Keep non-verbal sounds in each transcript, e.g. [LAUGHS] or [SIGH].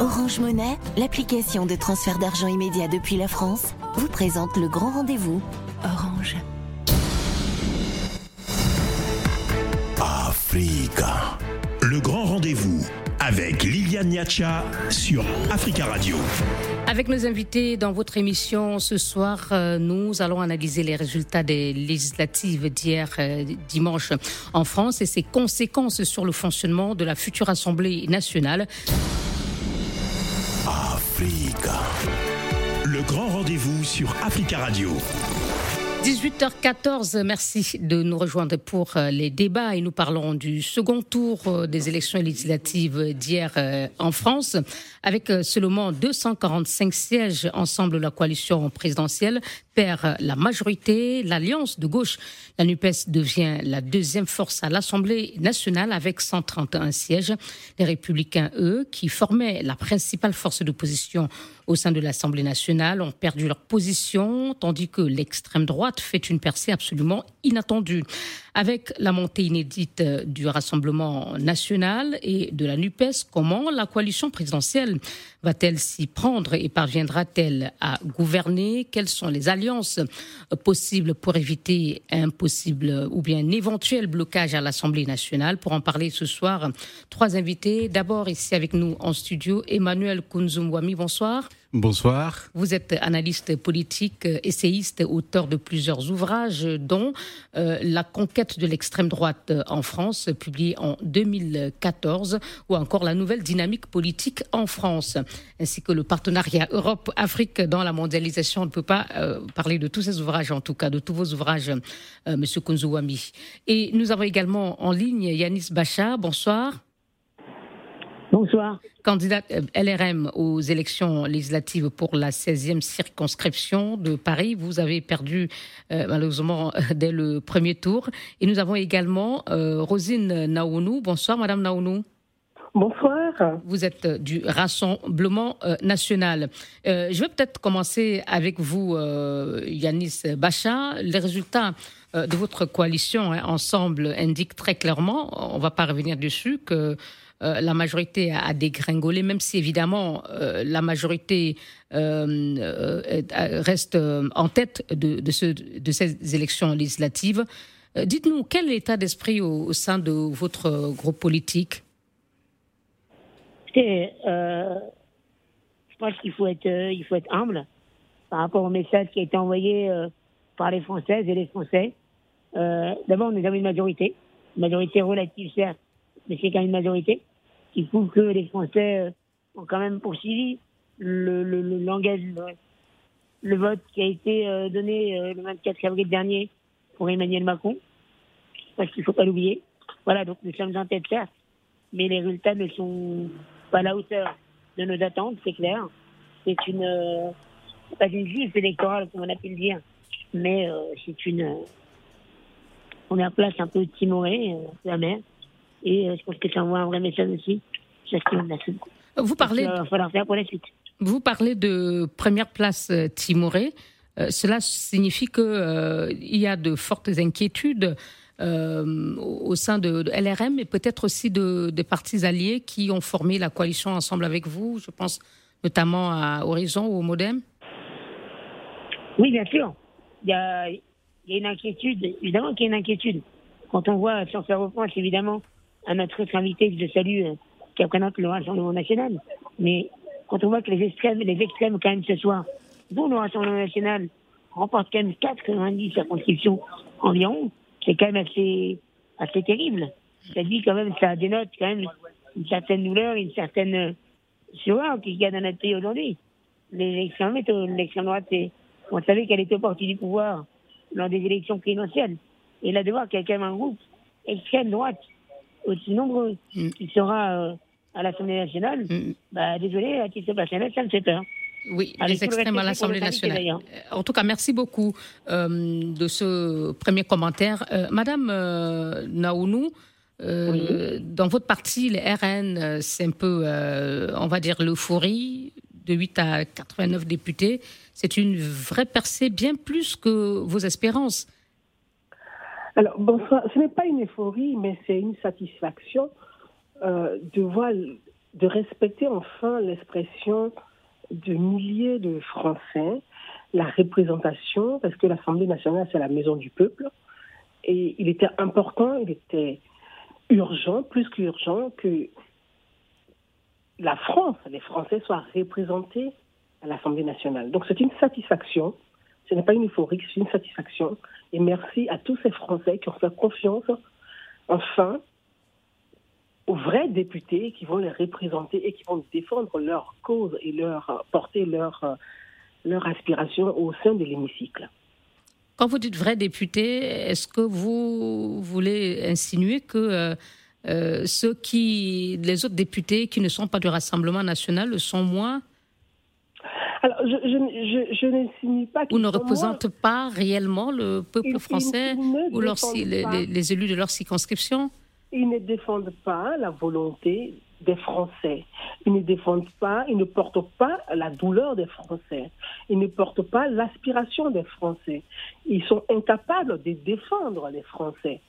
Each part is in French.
Orange Monnaie, l'application de transfert d'argent immédiat depuis la France, vous présente le grand rendez-vous. Orange. Africa. Le grand rendez-vous avec Liliane Niacha sur Africa Radio. Avec nos invités dans votre émission ce soir, euh, nous allons analyser les résultats des législatives d'hier euh, dimanche en France et ses conséquences sur le fonctionnement de la future Assemblée nationale. Africa. Le grand rendez-vous sur Africa Radio. 18h14, merci de nous rejoindre pour euh, les débats et nous parlons du second tour euh, des élections législatives d'hier euh, en France. Avec seulement 245 sièges, ensemble la coalition présidentielle perd la majorité. L'alliance de gauche, la NUPES, devient la deuxième force à l'Assemblée nationale avec 131 sièges. Les républicains, eux, qui formaient la principale force d'opposition au sein de l'Assemblée nationale, ont perdu leur position, tandis que l'extrême droite fait une percée absolument inattendue. Avec la montée inédite du Rassemblement national et de la NUPES, comment la coalition présidentielle va-t-elle s'y prendre et parviendra-t-elle à gouverner? Quelles sont les alliances possibles pour éviter un possible ou bien un éventuel blocage à l'Assemblée nationale? Pour en parler ce soir, trois invités. D'abord ici avec nous en studio, Emmanuel Kunzumwami, bonsoir. Bonsoir. Vous êtes analyste politique, essayiste, auteur de plusieurs ouvrages, dont euh, La conquête de l'extrême droite en France, publié en 2014, ou encore La nouvelle dynamique politique en France, ainsi que le partenariat Europe-Afrique dans la mondialisation. On ne peut pas euh, parler de tous ces ouvrages, en tout cas, de tous vos ouvrages, euh, Monsieur Kunzuwami. Et nous avons également en ligne Yanis Bacha. Bonsoir. Bonsoir. Candidate euh, LRM aux élections législatives pour la 16e circonscription de Paris. Vous avez perdu euh, malheureusement dès le premier tour. Et nous avons également euh, Rosine Naounou. Bonsoir, Madame Naounou. Bonsoir. Vous êtes du Rassemblement national. je vais peut-être commencer avec vous, Yanis Bacha. Les résultats de votre coalition hein, ensemble indiquent très clairement, on ne va pas revenir dessus, que euh, la majorité a, dégringolé, même si évidemment euh, la majorité euh, reste en tête de, ces élections législatives. Dites-nous, quel est l'état d'esprit au, sein de votre groupe politique? Je pense qu'il faut être humble par rapport au message qui a été envoyé par les Françaises et les Français. D'abord, nous avons une majorité, une majorité relative certes, mais c'est quand même une majorité qui prouve que les Français euh, ont quand même poursuivi le, le, vote qui a été euh, donné euh, le 24 avril dernier pour Emmanuel Macron. Parce qu'il ne faut pas l'oublier. Voilà, donc nous sommes en tête, certes, mais les résultats ne sont pas à la hauteur de nos attentes, c'est clair. C'est une, pas une juge électorale, comme on a pu le dire, mais c'est une première place un peu timorée, un peu amère. Et euh, je pense que ça envoie un vrai message aussi. Vous parlez, pour la suite. Vous parlez de première place euh, timorée. Euh, cela signifie qu'il il y a de fortes inquiétudes au sein de, LRM et peut-être aussi de, des partis alliés qui ont formé la coalition ensemble avec vous. Je pense notamment à Horizon ou au Modem. Oui, bien sûr. Il y a, il y a une inquiétude. Évidemment qu'il y a une inquiétude. Quand on voit, sans faire reproche, évidemment, à notre autre invité que je salue, euh, qui représente le Rassemblement national. Mais quand on voit que les extrêmes, les extrêmes quand même ce soir, dont le Rassemblement national remporte quand même 90 circonscriptions environ, c'est quand même assez, assez terrible. Ça dit quand même, ça dénote quand même une certaine douleur, une certaine surroi qu'il y a dans notre pays aujourd'hui. Les extrêmes, l'extrême droite, on savait qu'elle était au parti du pouvoir lors des élections présidentielles. Et là, de voir qu'il y a quand même un groupe extrême droite aussi nombreux mm. qui sera euh, à l'Assemblée nationale, mm. bah, désolé, à qui se passe ça me fait peur. Oui, les extrêmes à l'Assemblée nationale. Euh, en tout cas, merci beaucoup euh, de ce premier commentaire. Madame Naounou, dans votre parti, les RN, c'est un peu, on va dire, l'euphorie de 8 à 89 députés. C'est une vraie percée, bien plus que vos espérances. Alors, bonsoir. Ce n'est pas une euphorie, mais c'est une satisfaction euh, de voir de respecter enfin l'expression de milliers de Français, la représentation, parce que l'Assemblée nationale, c'est la maison du peuple. Et il était important, il était urgent, plus qu'urgent, que la France, les Français soient représentés à l'Assemblée nationale. Donc c'est une satisfaction, ce n'est pas une euphorie, c'est une satisfaction. Et merci à tous ces Français qui ont fait confiance, enfin, aux vrais députés qui vont les représenter et qui vont défendre leur cause et leur porter leur, leur aspiration au sein de l'hémicycle. Quand vous dites vrais députés, est-ce que vous voulez insinuer que euh, euh, ceux qui, les autres députés qui ne sont pas du Rassemblement national le sont moins alors, je, je, je, n'insinue pas Ou ne représentent pas réellement le peuple français ou les, les élus de leur circonscription ils ne défendent pas la volonté des Français. Ils ne défendent pas, ils ne portent pas la douleur des Français. Ils ne portent pas l'aspiration des Français. Ils sont incapables de défendre les Français.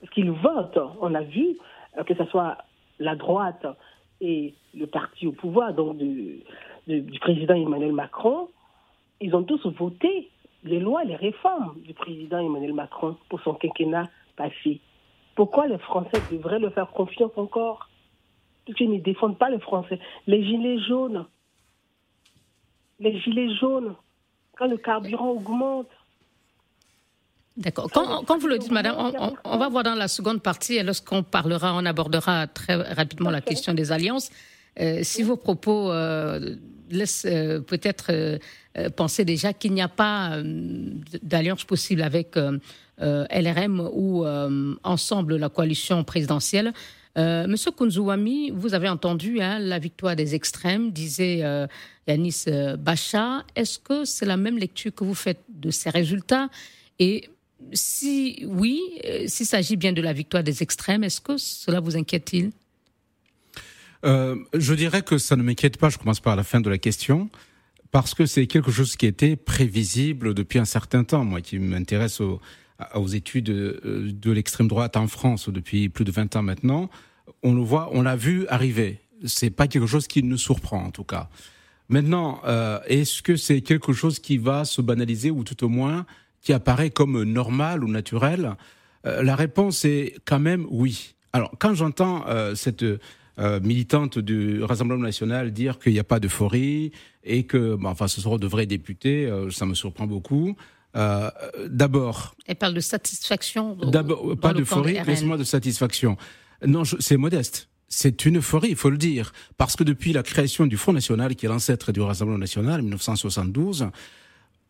Parce qu'ils votent. On a vu euh, que ce soit la droite et le parti au pouvoir, donc du, du président Emmanuel Macron, ils ont tous voté les lois, les réformes du président Emmanuel Macron pour son quinquennat passé. Pourquoi les Français devraient le faire confiance encore? Parce qu'ils ne défendent pas les Français. Les gilets jaunes, les gilets jaunes, quand le carburant augmente. D'accord. Quand, vous le dites, madame, on, va voir dans la seconde partie, lorsqu'on parlera, on abordera très rapidement la question des alliances. Euh, si vos propos euh, laissent euh, peut-être penser déjà qu'il n'y a pas d'alliance possible avec LRM ou ensemble la coalition présidentielle. Euh, Monsieur Kunzuwami, vous avez entendu hein, la victoire des extrêmes, disait Yanis Bacha. Est-ce que c'est la même lecture que vous faites de ces résultats? Et si oui, s'il s'agit bien de la victoire des extrêmes, est-ce que cela vous inquiète-t-il? Je dirais que ça ne m'inquiète pas. Je commence par la fin de la question parce que c'est quelque chose qui était prévisible depuis un certain temps. Moi, qui m'intéresse au, aux études euh, de l'extrême droite en France depuis plus de 20 ans maintenant, on le voit, on l'a vu arriver. C'est pas quelque chose qui nous surprend en tout cas. Maintenant, euh, est-ce que c'est quelque chose qui va se banaliser ou tout au moins qui apparaît comme normal ou naturel? Euh, La réponse est quand même oui. Alors, quand j'entends cette militante du Rassemblement national dire qu'il n'y a pas d'euphorie et que, bah, enfin, ce seront de vrais députés, ça me surprend beaucoup. Euh, d'abord. Elle parle de satisfaction. D'abord, pas d'euphorie, mais de satisfaction. Non, c'est modeste. C'est une euphorie, il faut le dire, parce que depuis la création du Front National, qui est l'ancêtre du Rassemblement National, en 1972,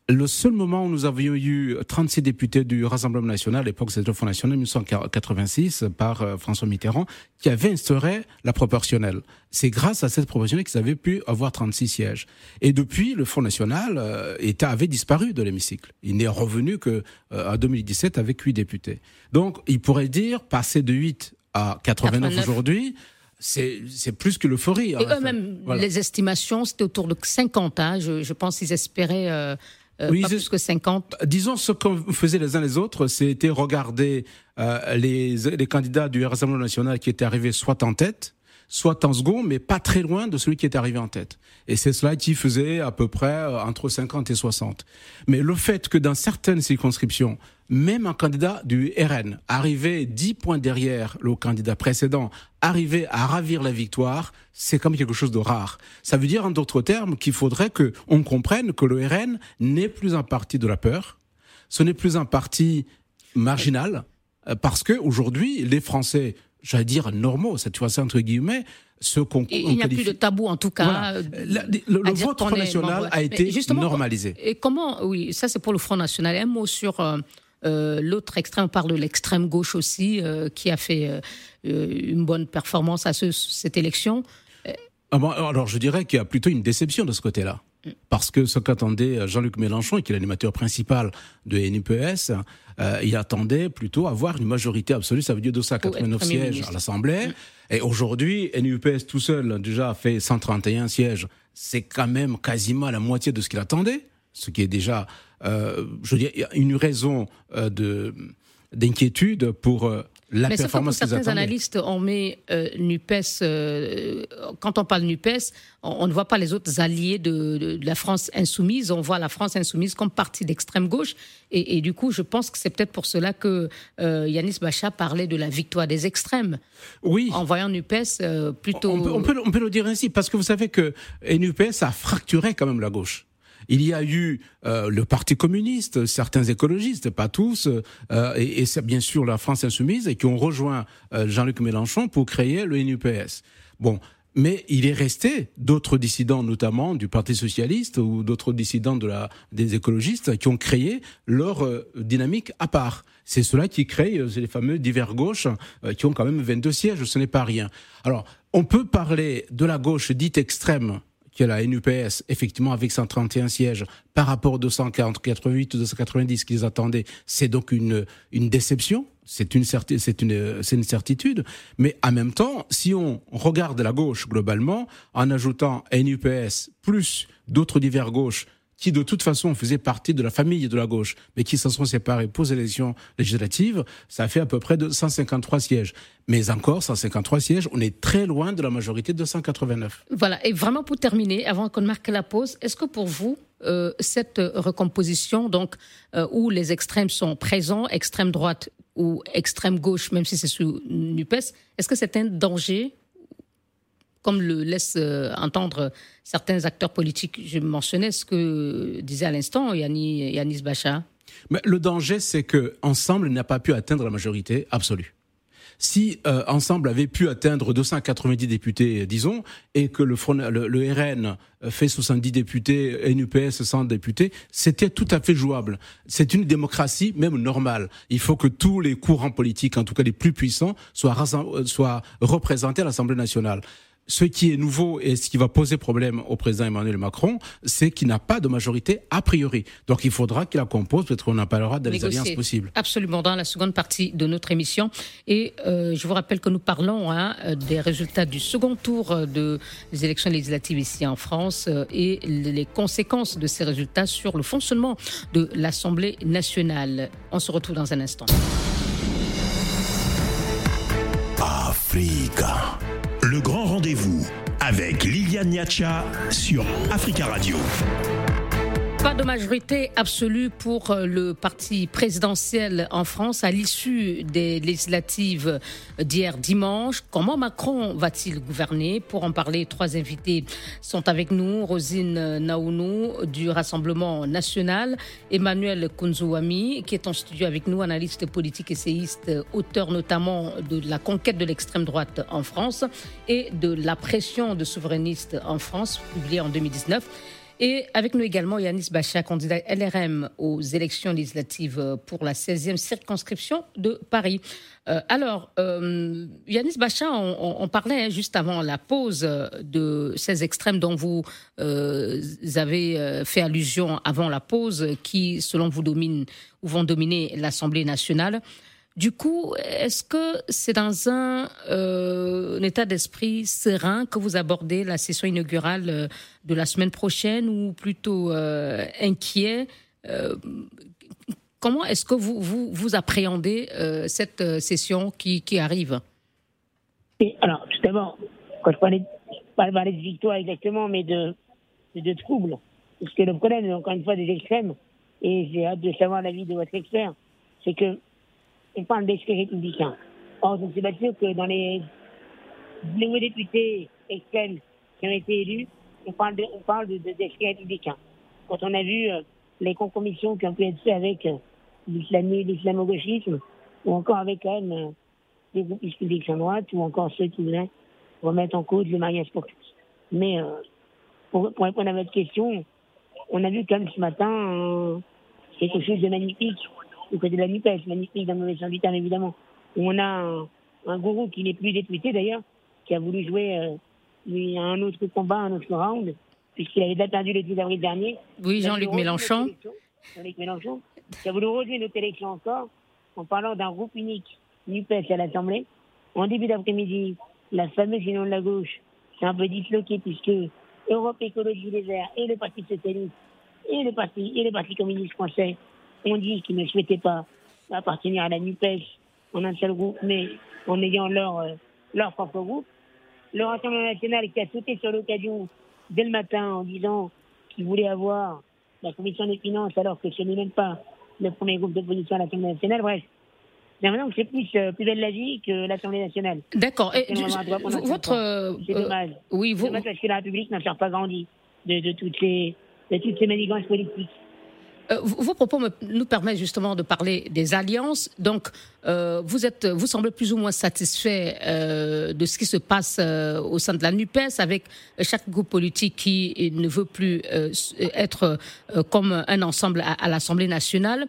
le seul moment où nous avions eu 36 députés du Rassemblement national, à l'époque c'était le Front national 1986 par euh, François Mitterrand, qui avait instauré la proportionnelle. C'est grâce à cette proportionnelle qu'ils avaient pu avoir 36 sièges. Et depuis, le Front national euh, avait disparu de l'hémicycle. Il n'est revenu que euh, en 2017 avec 8 députés. Donc, il pourrait dire, passer de 8 à 89, aujourd'hui, c'est plus que l'euphorie. Et eux-mêmes, les estimations, c'était autour de 50. Hein. Je, je pense qu'ils espéraient euh, euh, oui, pas plus que 50 bah, Disons, ce qu'on faisait les uns les autres, c'était regarder euh, les, les candidats du Rassemblement national qui étaient arrivés soit en tête, soit en second, mais pas très loin de celui qui était arrivé en tête. Et c'est cela qui faisait à peu près euh, entre 50 et 60. Mais le fait que dans certaines circonscriptions, même un candidat du RN arrivé 10 points derrière le candidat précédent, arrivé à ravir la victoire, c'est comme quelque chose de rare. Ça veut dire en d'autres termes qu'il faudrait que on comprenne que le RN n'est plus un parti de la peur, ce n'est plus un parti marginal, euh, parce que aujourd'hui les Français j'allais dire normaux, cette fois-ci entre guillemets, ce qu'on Il n'y a plus de tabou en tout cas. Euh, le, vote Front National a été normalisé. Et comment, oui, ça c'est pour le Front National. Un mot sur euh, euh, l'autre extrême, on parle de l'extrême gauche aussi, qui a fait une bonne performance à cette élection. Ah alors je dirais qu'il y a plutôt une déception de ce côté-là. Parce que ce qu'attendait Jean-Luc Mélenchon, qui est l'animateur principal de NUPS, euh, il attendait plutôt avoir une majorité absolue, ça veut dire 289 sièges à l'Assemblée. Et aujourd'hui, NUPS tout seul déjà a fait 131 sièges. C'est quand même quasiment la moitié de ce qu'il attendait, ce qui est déjà, euh, je veux dire, une raison euh, de d'inquiétude pour la Mais sauf que pour performance certains analystes, on met euh, NUPES, euh, quand on parle NUPES, on, on ne voit pas les autres alliés de, de- de la France insoumise, on voit la France insoumise comme partie d'extrême gauche. Et, et du coup, je pense que c'est peut-être pour cela que euh, Yanis Bacha parlait de la victoire des extrêmes, Oui. en voyant NUPES euh, plutôt... On peut, on, peut, on peut le dire ainsi, parce que vous savez que NUPS a fracturé quand même la gauche. Il y a eu euh, le Parti communiste, certains écologistes, pas tous, euh, et, et c'est bien sûr la France insoumise, et qui ont rejoint euh, Jean-Luc Mélenchon pour créer le NUPS. Bon, mais il est resté d'autres dissidents, notamment du Parti socialiste ou d'autres dissidents de la, des écologistes, qui ont créé leur euh, dynamique à part. C'est cela qui crée euh, les fameux divers gauches euh, qui ont quand même 22 sièges, ce n'est pas rien. Alors, on peut parler de la gauche dite extrême, qui est la NUPS, effectivement, avec 131 sièges, par rapport aux 288 ou 290 qu'ils attendaient. C'est donc une, une déception. C'est une, une, c'est une certitude. Mais en même temps, si on regarde la gauche globalement, en ajoutant NUPS plus d'autres divers gauches qui de toute façon faisaient partie de la famille de la gauche, mais qui s'en sont séparés pour les élections législatives, ça fait à peu près de 153 sièges. Mais encore, 153 sièges, on est très loin de la majorité de 189. Voilà, et vraiment pour terminer, avant qu'on marque la pause, est-ce que pour vous, euh, cette recomposition, donc euh, où les extrêmes sont présents, extrême droite ou extrême gauche, même si c'est sous NUPES, est-ce que c'est un danger comme le laissent euh, entendre certains acteurs politiques, je mentionnais ce que disait à l'instant Yanni, Yanis Bacha. Le danger, c'est que Ensemble n'a pas pu atteindre la majorité absolue. Si euh, Ensemble avait pu atteindre 290 députés, euh, disons, et que le, RN fait 70 députés, NUPS 100 députés, c'était tout à fait jouable. C'est une démocratie même normale. Il faut que tous les courants politiques, en tout cas les plus puissants, soient représentés à l'Assemblée nationale. Ce qui est nouveau et ce qui va poser problème au président Emmanuel Macron, c'est qu'il n'a pas de majorité a priori. Donc il faudra qu'il la compose, peut-être qu'on en parlera dans les alliances possibles. Absolument, dans la seconde partie de notre émission. Et euh, je vous rappelle que nous parlons hein, des résultats du second tour euh, de, des élections législatives ici en France euh, et les conséquences de ces résultats sur le fonctionnement de l'Assemblée nationale. On se retrouve dans un instant. Africa. Liliane Niacha sur Africa Radio. Pas de majorité absolue pour euh, le parti présidentiel en France à l'issue des législatives d'hier dimanche. Comment Macron va-t-il gouverner? Pour en parler, trois invités sont avec nous. Rosine Naounou du Rassemblement national, Emmanuel Kunzouami qui est en studio avec nous, analyste politique essayiste, auteur notamment de La conquête de l'extrême droite en France et de La pression de souverainistes en France, publié en 2019. Et avec nous également Yanis Bacha, candidat LRM aux élections législatives pour la 16e circonscription de Paris. Euh, alors, euh, Yanis Bacha, on, parlait juste avant la pause euh, de ces extrêmes dont vous euh, avez euh, fait allusion avant la pause, qui, selon vous, dominent ou vont dominer l'Assemblée nationale. Du coup, est-ce que c'est dans un, euh, un état d'esprit serein que vous abordez la session inaugurale euh, de la semaine prochaine ou plutôt euh, inquiet Euh, Comment est-ce que vous, vous, vous appréhendez euh, cette euh, session qui, qui arrive? Et alors, tout d'abord, quand je parlais, pas de victoire exactement, mais de, de troubles. Parce que le problème, encore une fois, des extrêmes, et j'ai hâte de savoir l'avis de votre expert, c'est que on parle d'esprit républicain. Or, je ne suis pas sûr que dans les nouveaux députés extrêmes qui ont été élus, on parle de, on parle de, de, d'esprit républicain. Quand on a vu euh, les compromissions qui ont pu être faites avec euh, l'islamo-gauchisme, ou encore avec quand même euh, des groupes d'extrême droite, ou encore ceux qui voulaient remettre en cause le mariage pour tous. Mais euh, pour, pour répondre à votre question, on a vu quand même ce matin euh, quelque chose de magnifique du côté de la NUPES, magnifique dans le mauvais terme évidemment, où on a un, un gourou qui n'est plus député d'ailleurs, qui a voulu jouer euh, un autre combat, un autre round, puisqu'il avait déjà perdu le 10 avril dernier. Oui, Jean-Luc Mélenchon. Jean-Luc Mélenchon, qui a voulu rejouer notre élection encore en parlant d'un groupe unique NUPES à l'Assemblée. En début d'après-midi, la fameuse union de la gauche s'est un peu disloquée puisque Europe Écologie Les Verts et le Parti Socialiste et le Parti, et le Parti communiste français ont dit qu'ils ne souhaitaient pas appartenir à la NUPES en un seul groupe, mais en ayant leur, euh, leur propre groupe. Le Rassemblement national qui a sauté sur l'occasion dès le matin en disant qu'il voulait avoir la commission des finances alors que ce n'est même pas le premier groupe d'opposition à l'Assemblée nationale. Bref, j'ai l'impression que c'est plus, euh, plus belle la vie que l'Assemblée nationale. D'accord. C'est votre, euh, C'est euh, dommage. oui, C'est vous, dommage parce que la République n'en sort pas grandi de, de, toutes ces, de toutes ces manigances politiques. Euh, vos propos me- nous permettent justement de parler des alliances. Donc, euh, vous êtes, vous semblez plus ou moins satisfait euh, de ce qui se passe euh, au sein de la Nupes, avec chaque groupe politique qui ne veut plus euh, être euh, comme un ensemble à, à l'Assemblée nationale.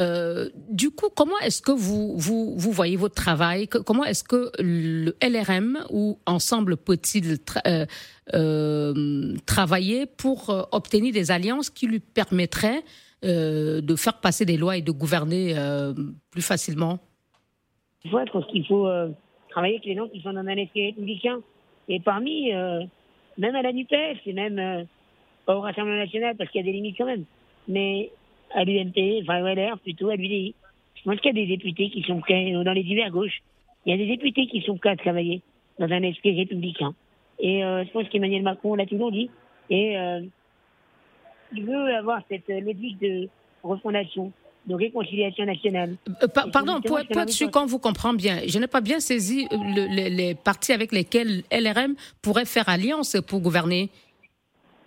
Euh, du coup, comment est-ce que vous, vous, vous voyez votre travail? Comment est-ce que le LRM ou ensemble peut-il tra- euh, euh, travailler pour euh, obtenir des alliances qui lui permettraient euh, de faire passer des lois et de gouverner euh, plus facilement Il faut être, qu'il faut travailler avec les gens qui sont dans un esprit républicain. Et parmi, euh, même à la NUPES, et même au Rassemblement national, parce qu'il y a des limites quand même, mais à l'UMP, enfin au LR plutôt, à l'UDI, je pense qu'il y a des députés qui sont prêts, dans les divers gauches, il y a des députés qui sont prêts à travailler dans un esprit républicain. Et je pense qu'Emmanuel Macron l'a toujours dit. Et il veut avoir cette euh, logique de refondation, de réconciliation nationale. Euh, pa- Pardon, pour, être sûr qu'on vous comprend bien, je n'ai pas bien saisi euh, le- les, partis avec lesquels LRM pourrait faire alliance pour gouverner.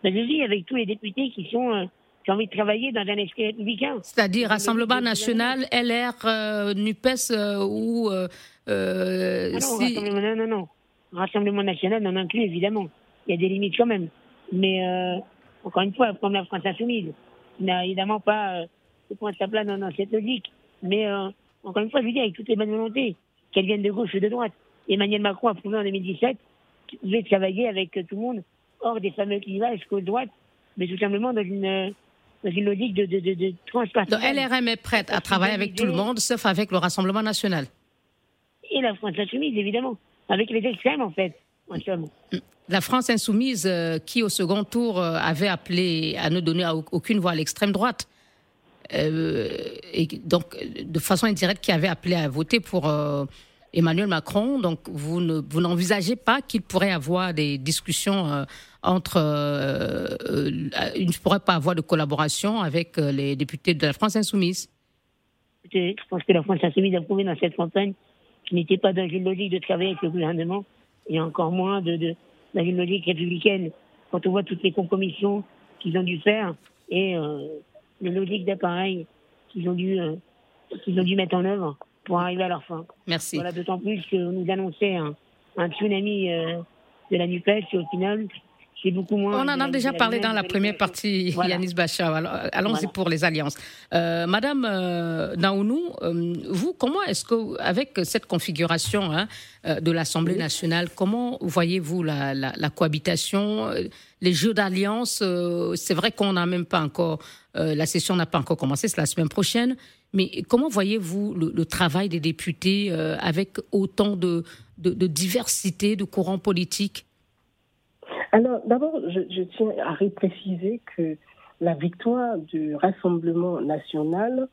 Mais je dis avec tous les députés qui sont euh, qui ont envie de travailler dans un esprit républicain. C'est-à-dire Le- Rassemblement le- le- National, LR, euh, NUPES ou... Ah non, si- non, non, non. Rassemblement national en inclut évidemment. Il y a des limites quand même. Mais encore une fois, comme la France insoumise, n'a évidemment pas euh, ce point de sa place dans, dans cette logique. Mais euh, encore une fois, je vous dis avec toutes les bonnes volontés, qu'elles viennent de gauche ou de droite. Emmanuel Macron a prouvé en 2017 qu'il pouvait travailler avec euh, tout le monde hors des fameux clivages gauche-droite, mais tout simplement dans une, euh, dans une logique de, de, de, de Donc. LRM est prête à travailler avec tout le monde, sauf avec le Rassemblement National. Et la France insoumise, évidemment. Avec les extrêmes, en fait, La France insoumise, euh, qui au second tour euh, avait appelé à ne donner au- aucune voix à l'extrême droite, euh, et donc de façon indirecte, qui avait appelé à voter pour euh, Emmanuel Macron. Donc vous ne vous n'envisagez pas qu'il pourrait avoir des discussions euh, entre, il ne pourrait pas avoir de collaboration avec les députés de la France insoumise. Je pense que la France insoumise a prouvé dans cette campagne qu'il n'était pas dans une logique de travailler avec le gouvernement, et encore moins de, de, une logique républicaine. Quand on voit toutes les compromissions qu'ils ont dû faire et euh, les logiques d'appareil qu'ils ont dû euh, qu'ils ont dû mettre en œuvre pour arriver à leur fin. Merci. Voilà, d'autant plus que nous annonçait un, un tsunami euh, de la NUPES et au final, c'est beaucoup moins. On en a déjà parlé dans la première partie, Voilà. Yanis Bachar. Allons-y Voilà. pour les alliances. Euh, Madame euh, Naounou, euh, vous, comment est-ce que, avec cette configuration hein, euh, de l'Assemblée nationale, comment voyez-vous la, la- la cohabitation, euh, les jeux d'alliance euh, C'est vrai qu'on n'a même pas encore, euh, la session n'a pas encore commencé, c'est la semaine prochaine. Mais comment voyez-vous le, le travail des députés euh, avec autant de, de- de diversité de courants politiques Alors, d'abord, je, tiens à repréciser que la victoire du Rassemblement national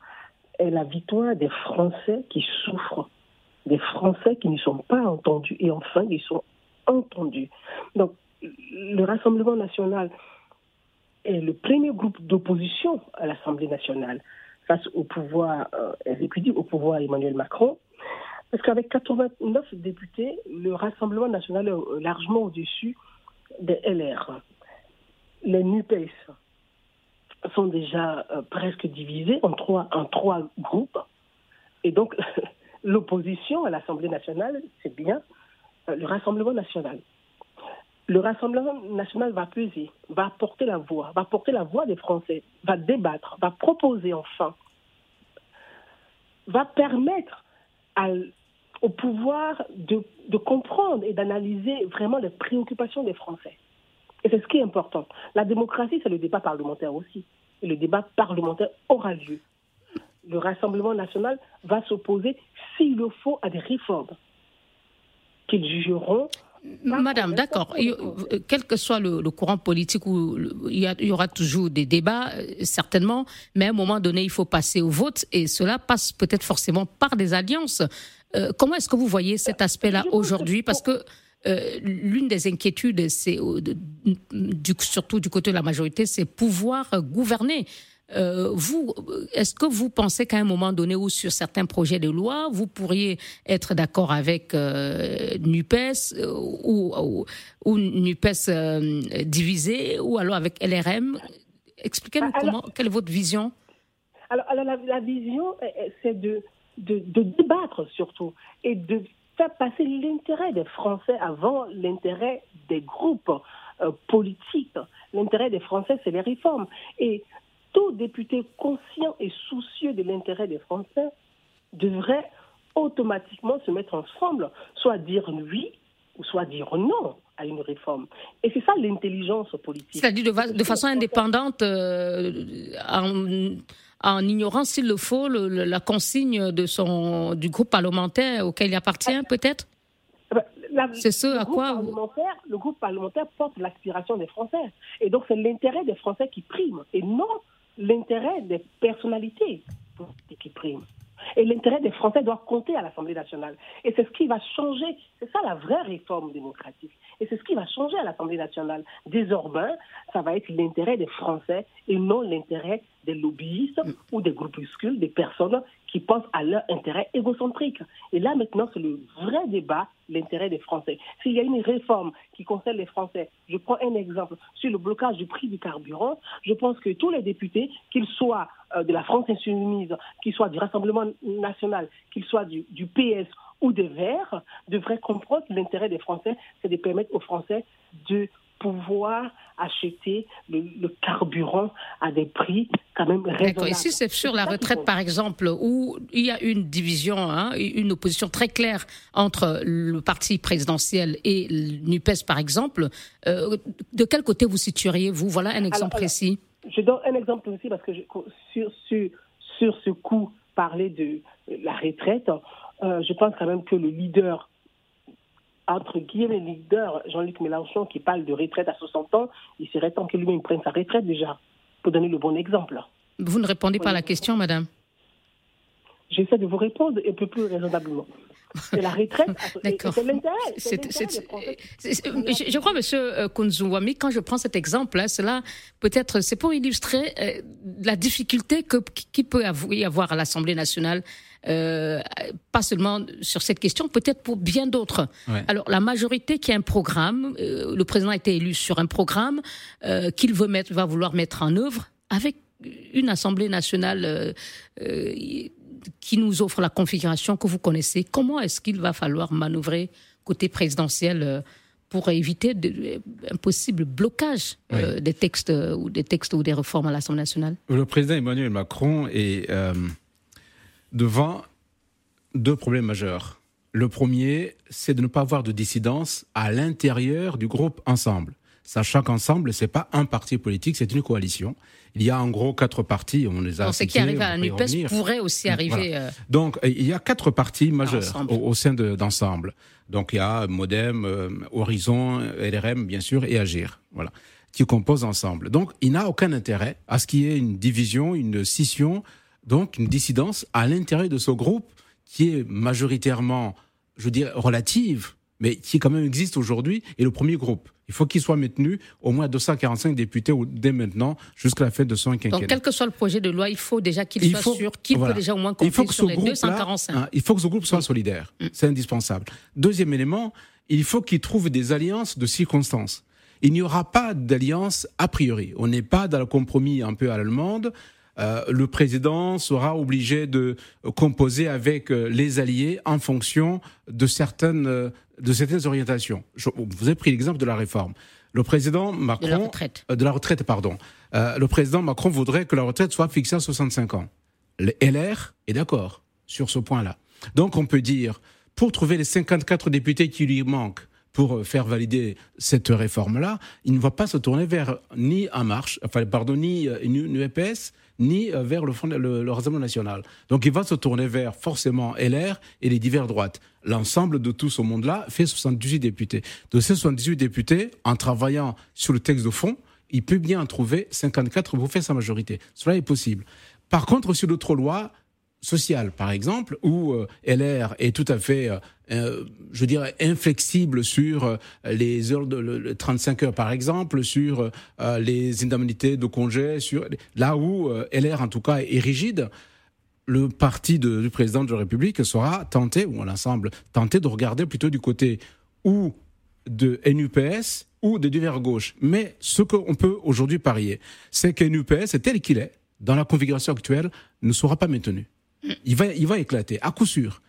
est la victoire des Français qui souffrent, des Français qui ne sont pas entendus et enfin qui sont entendus. Donc, le Rassemblement national est le premier groupe d'opposition à l'Assemblée nationale face au pouvoir euh, exécutif, au pouvoir Emmanuel Macron. Parce qu'avec 89 députés, le Rassemblement national est largement au-dessus des LR. Les NUPES sont déjà euh, presque divisés en trois, en trois groupes. Et donc, [LAUGHS] l'opposition à l'Assemblée nationale, c'est bien euh, le Rassemblement national. Le Rassemblement national va peser, va porter la voix, va porter la voix des Français, va débattre, va proposer enfin, va permettre à- au pouvoir de, de comprendre et d'analyser vraiment les préoccupations des Français. Et c'est ce qui est important. La démocratie, c'est le débat parlementaire aussi. Et le débat parlementaire aura lieu. Le Rassemblement national va s'opposer, s'il le faut, à des réformes qu'ils jugeront Madame, d'accord. Euh, Quel que soit le, le courant politique, où le- il y, a- il y aura toujours des débats, euh, certainement, mais à un moment donné, il faut passer au vote, et cela passe peut-être forcément par des alliances. Comment est-ce que vous voyez cet aspect-là aujourd'hui? Parce que l'une des inquiétudes, c'est surtout du côté de la majorité, c'est pouvoir gouverner. Euh, vous, est-ce que vous pensez qu'à un moment donné ou sur certains projets de loi, vous pourriez être d'accord avec euh, NUPES euh, ou, ou, NUPES divisé ou alors avec LRM Expliquez-nous comment, quelle est votre vision? Alors, la, vision, c'est de, de, de débattre surtout et de faire passer l'intérêt des Français avant l'intérêt des groupes politiques. L'intérêt des Français, c'est les réformes. Et tout député conscient et soucieux de l'intérêt des Français devrait automatiquement se mettre ensemble, soit dire oui ou soit dire non à une réforme. Et c'est ça l'intelligence politique. C'est-à-dire de, façon indépendante, euh, en, ignorant s'il le faut la consigne de son, du groupe parlementaire auquel il appartient, peut-être? Ah ben, c'est ce à quoi le groupe parlementaire porte l'aspiration des Français. Et donc c'est l'intérêt des Français qui prime et non l'intérêt des personnalités qui prime. Et l'intérêt des Français doit compter à l'Assemblée nationale. Et c'est ce qui va changer, c'est ça la vraie réforme démocratique. Et c'est ce qui va changer à l'Assemblée nationale. Désormais, ça va être l'intérêt des Français et non l'intérêt des lobbyistes ou des groupuscules, des personnes qui pensent à leur intérêt égocentrique. Et là, maintenant, c'est le vrai débat, l'intérêt des Français. S'il y a une réforme qui concerne les Français, je prends un exemple sur le blocage du prix du carburant, je pense que tous les députés, qu'ils soient euh, de la France insoumise, qu'ils soient du Rassemblement national, qu'ils soient du, du PS ou des Verts, devraient comprendre que l'intérêt des Français, c'est de permettre aux Français de pouvoir acheter le, carburant à des prix quand même raisonnables. Ici, c'est sur la retraite, par exemple, où il y a une division, hein, une opposition très claire entre le parti présidentiel et l'UPES, par exemple. Euh, de quel côté vous situeriez-vous Voilà un exemple précis. je donne un exemple précis parce que sur, sur, sur ce coup, parler de la retraite, euh, je pense quand même que le leader entre guillemets leader Jean-Luc Mélenchon qui parle de retraite à 60 ans, il serait temps que lui-même prenne sa retraite déjà, pour donner le bon exemple. Vous ne répondez pas à la question, madame J'essaie de vous répondre un peu plus raisonnablement. C'est la retraite, [LAUGHS] c'est l'intérêt. Je, crois, monsieur euh, Kunzuwami, quand je prends cet exemple, là, cela peut-être, c'est pour illustrer euh, la difficulté que, qui peut y avoir à l'Assemblée nationale euh, pas seulement sur cette question, peut-être pour bien d'autres. Alors la majorité qui a un programme, euh, le président a été élu sur un programme euh, qu'il veut mettre, va vouloir mettre en œuvre avec une Assemblée nationale qui nous offre la configuration que vous connaissez. Comment est-ce qu'il va falloir manœuvrer côté présidentiel pour éviter un possible blocage des textes ou des textes ou des réformes à l'Assemblée nationale? Le président Emmanuel Macron est devant deux problèmes majeurs. Le premier, c'est de ne pas avoir de dissidence à l'intérieur du groupe Ensemble. Sachant qu'Ensemble, c'est pas un parti politique, c'est une coalition. Il y a en gros quatre partis, on les a Ce qui arrive à la NUPES pourrait aussi arriver. Euh, Donc, il y a quatre partis majeurs au, sein d'Ensemble. Donc, il y a Modem, euh, Horizon, LRM, bien sûr, et Agir. Voilà qui composent ensemble. Donc, il n'a aucun intérêt à ce qu'il y ait une division, une scission donc une dissidence à l'intérieur de ce groupe qui est majoritairement, je dirais, relative, mais qui quand même existe aujourd'hui, et le premier groupe. Il faut qu'il soit maintenu au moins 245 députés dès maintenant jusqu'à la fin de son quinquennat. Donc, quel que soit le projet de loi, il faut déjà qu'il soit sûr qu'il peut déjà au moins compter il faut que sur les 245. Hein, il faut que ce groupe soit solidaire. Mm. C'est indispensable. Deuxième élément, il faut qu'il trouve des alliances de circonstances. Il n'y aura pas d'alliance a priori. On n'est pas dans le compromis un peu à l'allemande euh, le président sera obligé de composer avec euh, les alliés en fonction de certaines, euh, de certaines orientations. Je, vous avez pris l'exemple de la réforme. Le président Macron... De la retraite. de la retraite, pardon. le président Macron voudrait que la retraite soit fixée à 65 ans. Le LR est d'accord sur ce point-là. Donc on peut dire, pour trouver les 54 députés qui lui manquent, pour faire valider cette réforme-là, il ne va pas se tourner vers ni En Marche, enfin, pardon, ni une EPS, ni euh, vers le, le, Rassemblement national. Donc il va se tourner vers forcément LR et les divers droites. L'ensemble de tout ce monde-là fait 78 députés. De ces 78 députés, en travaillant sur le texte de fond, il peut bien en trouver 54 pour faire sa majorité. Cela est possible. Par contre, sur d'autres lois, sociale, par exemple, où euh, LR est tout à fait, je dirais, inflexible sur les heures de 35 heures, par exemple, sur les indemnités de congé, sur là où LR, en tout cas, est rigide le parti du président de la République sera tenté, ou l'ensemble, tenté de regarder plutôt du côté ou de NUPS ou de divers gauche. Mais ce qu'on peut aujourd'hui parier, c'est que NUPS, tel qu'il est, dans la configuration actuelle, ne sera pas maintenu. Il va, il va éclater, à coup sûr.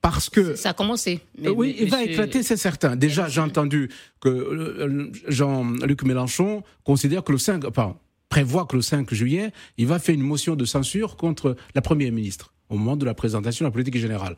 Parce que. Ça a commencé. oui, il va éclater, c'est certain. Déjà, j'ai entendu que euh, Jean-Luc Mélenchon considère que le 5, enfin, prévoit que le 5 juillet, il va faire une motion de censure contre la Première ministre au moment de la présentation de la politique générale.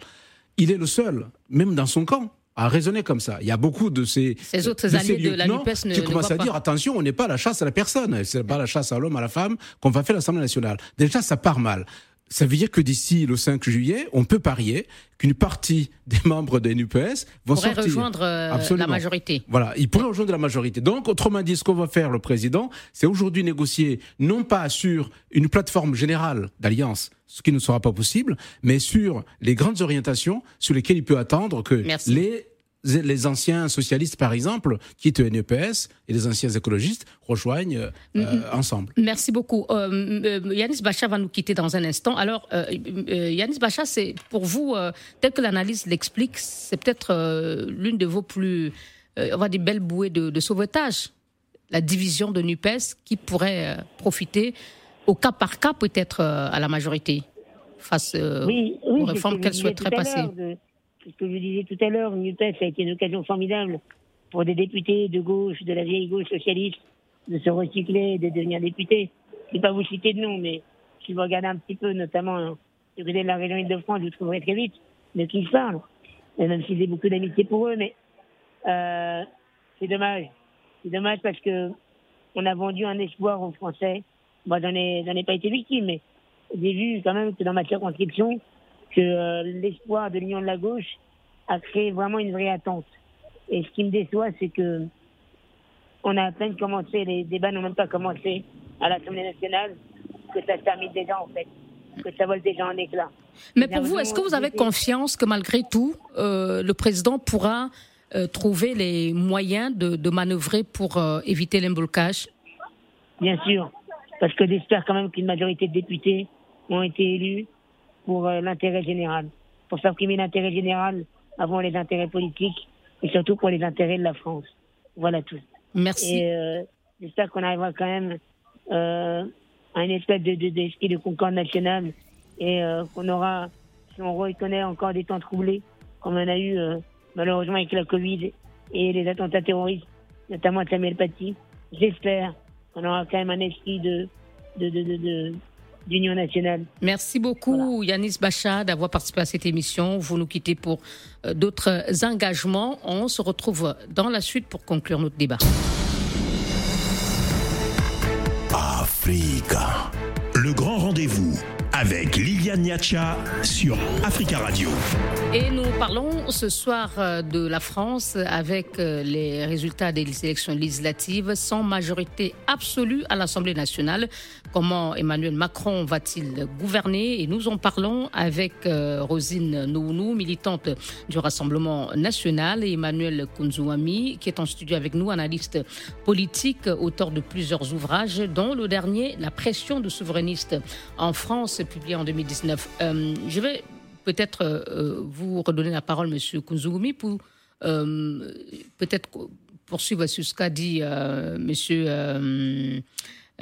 Il est le seul, même dans son camp, à raisonner comme ça. Il y a beaucoup de ces, ces autres alliés de la NUPES ne, qui commencent à dire attention, on n'est pas à la chasse à la personne, c'est pas la chasse à l'homme, à la femme qu'on va faire l'Assemblée nationale. Déjà, ça part mal. Ça veut dire que d'ici le 5 juillet, on peut parier qu'une partie des membres des NUPES vont sortir. rejoindre euh, la majorité. Voilà, ils pourraient rejoindre la majorité. Donc, autrement dit, ce qu'on va faire le président, c'est aujourd'hui négocier non pas sur une plateforme générale d'alliance, ce qui ne sera pas possible, mais sur les grandes orientations sur lesquelles il peut attendre que les les anciens socialistes, par exemple, quittent NEPS et les anciens écologistes rejoignent euh, mm-hmm. ensemble. Merci beaucoup. Euh, euh, Yanis Bacha va nous quitter dans un instant. Alors, Yanis Bacha, c'est pour vous, tel que l'analyse l'explique, c'est peut-être l'une de vos plus, on va dire, belles bouées de, sauvetage. La division de NUPES qui pourrait profiter au cas par cas peut-être à la majorité face aux réformes qu'elle souhaiterait passer ce que je disais tout à l'heure, NUPES a été une occasion formidable pour des députés de gauche, de la vieille gauche socialiste, de se recycler, de devenir députés. Je ne vais pas vous citer de nom, mais si vous regardez un petit peu, notamment du côté de la région Île-de-France, vous trouverez très vite de qui je parle. même si j'ai beaucoup d'amitié pour eux, mais euh, c'est dommage. C'est dommage parce que on a vendu un espoir aux Français. Moi, j'en ai, j'en ai pas été victime, mais j'ai vu quand même que dans ma circonscription, que euh, l'espoir de l'Union de la gauche a créé vraiment une vraie attente. Et ce qui me déçoit, c'est que on a à peine commencé, les débats n'ont même pas commencé à l'Assemblée nationale, que ça termine déjà en fait, que ça vole déjà en éclat. Mais pour vous, est-ce que vous avez confiance que malgré tout, euh, le président pourra euh, trouver les moyens de, de manœuvrer pour éviter l'embolcage Bien sûr, parce que j'espère quand même qu'une majorité de députés ont été élus pour euh, l'intérêt général, pour supprimer l'intérêt général avant les intérêts politiques et surtout pour les intérêts de la France. Voilà tout. Merci. Et euh, j'espère qu'on arrivera quand même euh, à une espèce de, de, de, de concorde national et euh, qu'on aura, si on reconnaît encore des temps troublés, comme on a eu malheureusement avec la Covid et les attentats terroristes, notamment à Samuel Paty, j'espère qu'on aura quand même un esprit de, de, de, de, d'Union nationale. Merci beaucoup Yanis Bacha d'avoir participé à cette émission. Vous nous quittez pour euh, d'autres engagements. On se retrouve dans la suite pour conclure notre débat. Africa. Le grand rendez-vous avec Liliane Niacha sur Africa Radio. Et nous parlons ce soir euh, de la France avec euh, les résultats des élections législatives sans majorité absolue à l'Assemblée nationale. Comment Emmanuel Macron va-t-il gouverner? Et nous en parlons avec euh, Rosine Nounou, militante du Rassemblement national, et Emmanuel Kunzouami, qui est en studio avec nous, analyste politique, auteur de plusieurs ouvrages, dont le dernier, La pression de souverainistes en France, publié en 2019. Euh, je vais peut-être euh, vous redonner la parole, Monsieur Kunzouami, pour peut-être poursuivre sur ce qu'a dit Monsieur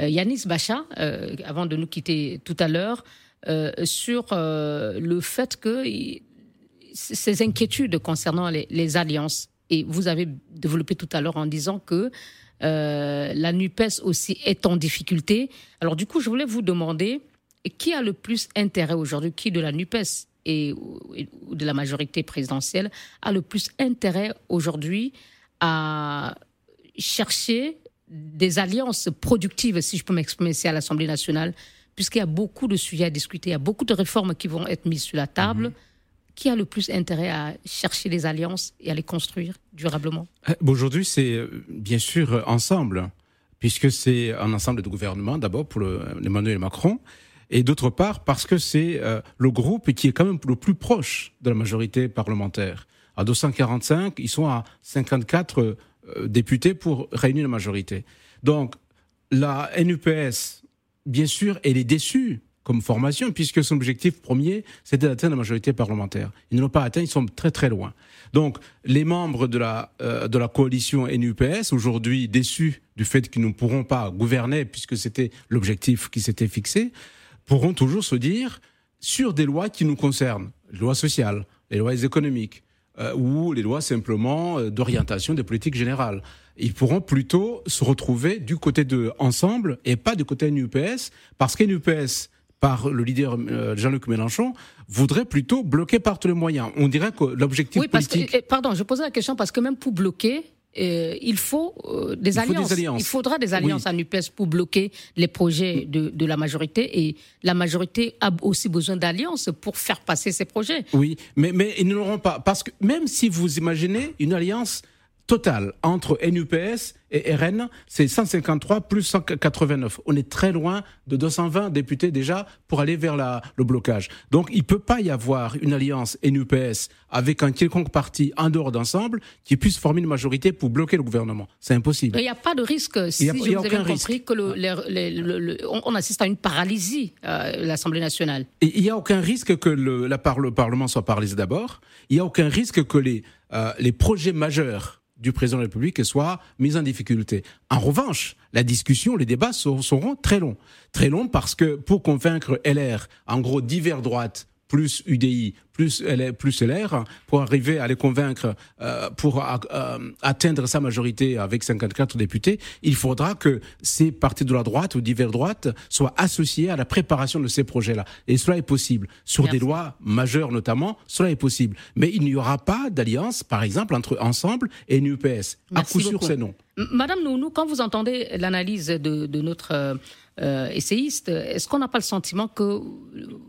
euh, Yanis Bacha, euh, avant de nous quitter tout à l'heure, euh, sur le fait que ces inquiétudes concernant les, alliances, et vous avez développé tout à l'heure en disant que la NUPES aussi est en difficulté. Alors du coup, je voulais vous demander qui a le plus intérêt aujourd'hui, qui de la NUPES? Et, de la majorité présidentielle a le plus intérêt aujourd'hui à chercher des alliances productives, si je peux m'exprimer ici à l'Assemblée nationale, puisqu'il y a beaucoup de sujets à discuter, il y a beaucoup de réformes qui vont être mises sur la table. Mhm. Qui a le plus intérêt à chercher des alliances et à les construire durablement? Euh, Aujourd'hui, c'est euh, bien sûr ensemble, puisque c'est un ensemble de gouvernements, d'abord pour Emmanuel Macron, et d'autre part parce que c'est euh, le groupe qui est quand même le plus proche de la majorité parlementaire. À 245, ils sont à 54 euh, députés pour réunir la majorité. Donc la NUPS, bien sûr, elle est déçue comme formation, puisque son objectif premier, c'était d'atteindre la majorité parlementaire. Ils ne l'ont pas atteint, ils sont très très loin. Donc, les membres de la, euh, de la coalition NUPS, aujourd'hui déçus du fait qu'ils ne pourront pas gouverner, puisque c'était l'objectif qui s'était fixé, pourront toujours se dire, sur des lois qui nous concernent, les lois sociales, les lois économiques, euh, ou les lois simplement euh, d'orientation des politiques générales. Ils pourront plutôt se retrouver du côté de Ensemble et pas du côté NUPS, parce qu'NUPS par le leader euh, Jean-Luc Mélenchon, voudrait plutôt bloquer par tous les moyens. On dirait que l'objectif oui, parce politique... Que, pardon, je posais la question parce que même pour bloquer, euh, il, faut, euh, des, il alliances. faut des alliances. Il faudra des alliances Oui. à NUPES pour bloquer les projets de, de la majorité. Et la majorité a aussi besoin d'alliances pour faire passer ces projets. Oui, mais, mais ils ne l'auront pas. Parce que même si vous imaginez une alliance totale entre NUPS et RN, c'est 153 plus 189. On est très loin de 220 députés déjà pour aller vers la, le blocage. Donc il peut pas y avoir une alliance NUPS avec un quelconque parti en dehors d'ensemble qui puisse former une majorité pour bloquer le gouvernement. C'est impossible. Il n'y a pas de risque, si a- je il y a vous ai bien compris, que le, les- les- le- le- on, assiste à une paralysie à l'Assemblée nationale. Il n'y a aucun risque que le, la le Parlement soit paralysé d'abord. Il n'y a aucun risque que les, euh, les projets majeurs du président de la République soient mis en difficulté. En revanche, la discussion, les débats seront, très longs. Très longs parce que pour convaincre LR, en gros divers droite, plus UDI, plus LR, plus LR, pour arriver à les convaincre, euh, pour euh, atteindre sa majorité avec 54 députés, il faudra que ces partis de la droite ou divers droite soient associés à la préparation de ces projets-là. Et cela est possible. Sur Merci. des lois majeures notamment, cela est possible. Mais il n'y aura pas d'alliance, par exemple, entre Ensemble et NUPS. À coup sûr, c'est non. Madame Nounou, quand vous entendez l'analyse de, de notre euh, euh, essayiste, est-ce qu'on n'a pas le sentiment que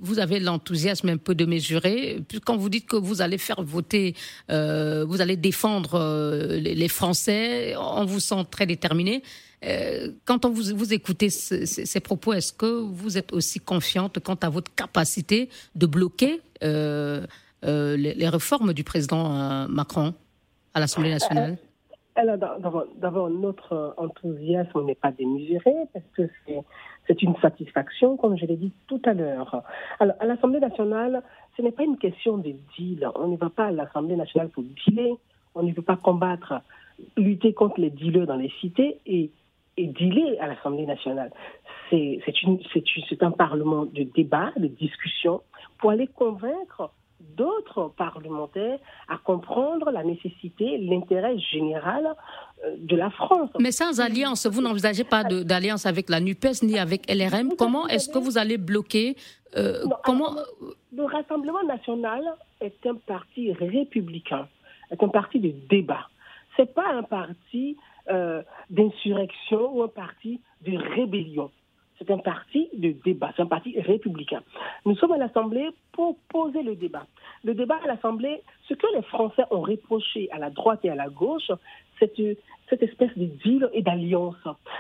vous avez l'enthousiasme un peu démesuré Quand vous dites que vous allez faire voter, euh, vous allez défendre euh, les, Français, on vous sent très déterminé. Euh, quand on vous, vous écoutez ce- ce- ces propos, est-ce que vous êtes aussi confiante quant à votre capacité de bloquer les, les réformes du président Macron à l'Assemblée nationale? Alors, d'abord, notre enthousiasme n'est pas démesuré parce que c'est une satisfaction, comme je l'ai dit tout à l'heure. Alors, à l'Assemblée nationale, ce n'est pas une question de deal. On ne va pas à l'Assemblée nationale pour dealer. On ne peut pas combattre, lutter contre les dealers dans les cités et, et dealer à l'Assemblée nationale. C'est, un parlement de débat, de discussion, pour aller convaincre d'autres parlementaires à comprendre la nécessité, l'intérêt général euh, de la France. Mais sans alliance, vous n'envisagez pas d'alliance avec la NUPES ni avec LRM. Comment est-ce que vous allez bloquer euh, Non, Comment alors, Le Rassemblement national est un parti républicain, est un parti de débat. C'est pas un parti euh, d'insurrection ou un parti de rébellion. C'est un parti de débat, c'est un parti républicain. Nous sommes à l'Assemblée pour poser le débat. Le débat à l'Assemblée, ce que les Français ont reproché à la droite et à la gauche, c'est euh, cette espèce de deal et d'alliance,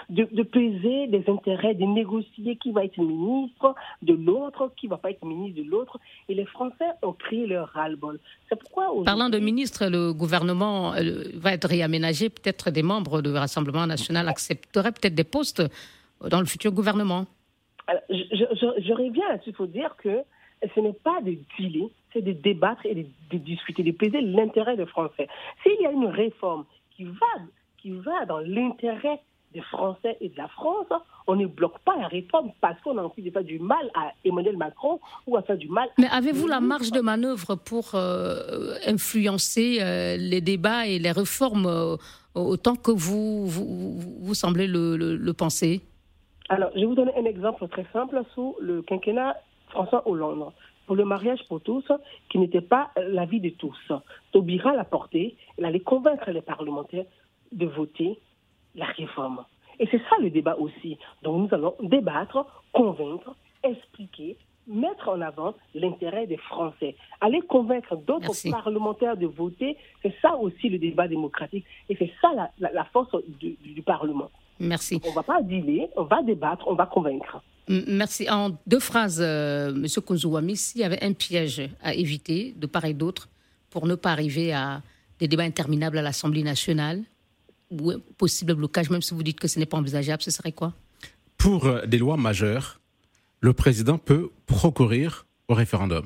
de, peser des intérêts, de négocier qui va être ministre de l'autre, qui va pas être ministre de l'autre. Et les Français ont créé leur ras-le-bol. C'est pourquoi Parlant de ministre, le gouvernement euh, va être réaménagé. Peut-être des membres du Rassemblement national accepteraient peut-être des postes dans le futur gouvernement. Reviens là-dessus. Il faut dire que ce n'est pas de dealer, c'est de débattre et de, de discuter, de peser l'intérêt des Français. S'il y a une réforme qui va, qui va dans l'intérêt des Français et de la France, on ne bloque pas la réforme parce qu'on a envie de faire du mal à Emmanuel Macron ou à faire du mal. Mais avez-vous la marge de manœuvre pour euh, influencer euh, les débats et les réformes euh, autant que vous, vous, vous semblez le, le- le penser? Alors, je vais vous donner un exemple très simple sous le quinquennat François Hollande. Pour le mariage pour tous, qui n'était pas l'avis de tous. Taubira l'a porté, elle allait convaincre les parlementaires de voter la réforme. Et c'est ça le débat aussi. Donc nous allons débattre, convaincre, expliquer, mettre en avant l'intérêt des Français. Aller convaincre d'autres parlementaires de voter, c'est ça aussi le débat démocratique. Et c'est ça la, la- la force du- du- du Parlement. Merci. On ne va pas dealer, on va débattre, on va convaincre. Merci. En deux phrases, euh, M. Konzouami, s'il y avait un piège à éviter de part et d'autre pour ne pas arriver à des débats interminables à l'Assemblée nationale, ou un possible blocage, même si vous dites que ce n'est pas envisageable, ce serait quoi? Pour euh, des lois majeures, le président peut procourir au référendum.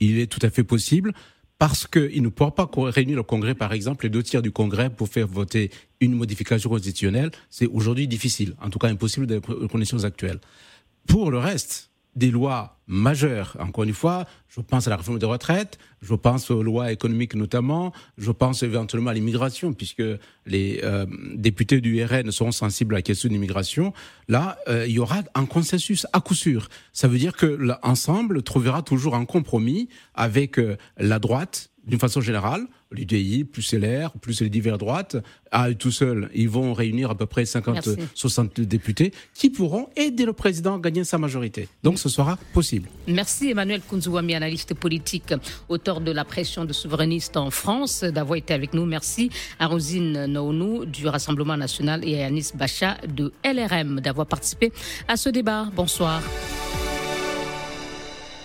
Il est tout à fait possible parce qu'il ne pourra pas réunir le Congrès, par exemple, les deux tiers du Congrès pour faire voter une modification constitutionnelle. C'est aujourd'hui difficile, en tout cas impossible dans les conditions actuelles. Pour le reste, des lois majeures. Encore une fois, je pense à la réforme des retraites, je pense aux lois économiques notamment, je pense éventuellement à l'immigration, puisque les euh, députés du RN seront sensibles à la question de l'immigration. Là, euh, il y aura un consensus à coup sûr. Ça veut dire que l'ensemble trouvera toujours un compromis avec euh, la droite, d'une façon générale, l'UDI, plus LR, plus les divers droites, à eux tout seuls, ils vont réunir à peu près 50, 60 députés qui pourront aider le président à gagner sa majorité. Donc ce sera possible. Merci Emmanuel Kunzouami, analyste politique, auteur de La pression de souverainistes en France, d'avoir été avec nous. Merci à Rosine Nounou du Rassemblement national et à Yanis Bacha de LRM d'avoir participé à ce débat. Bonsoir.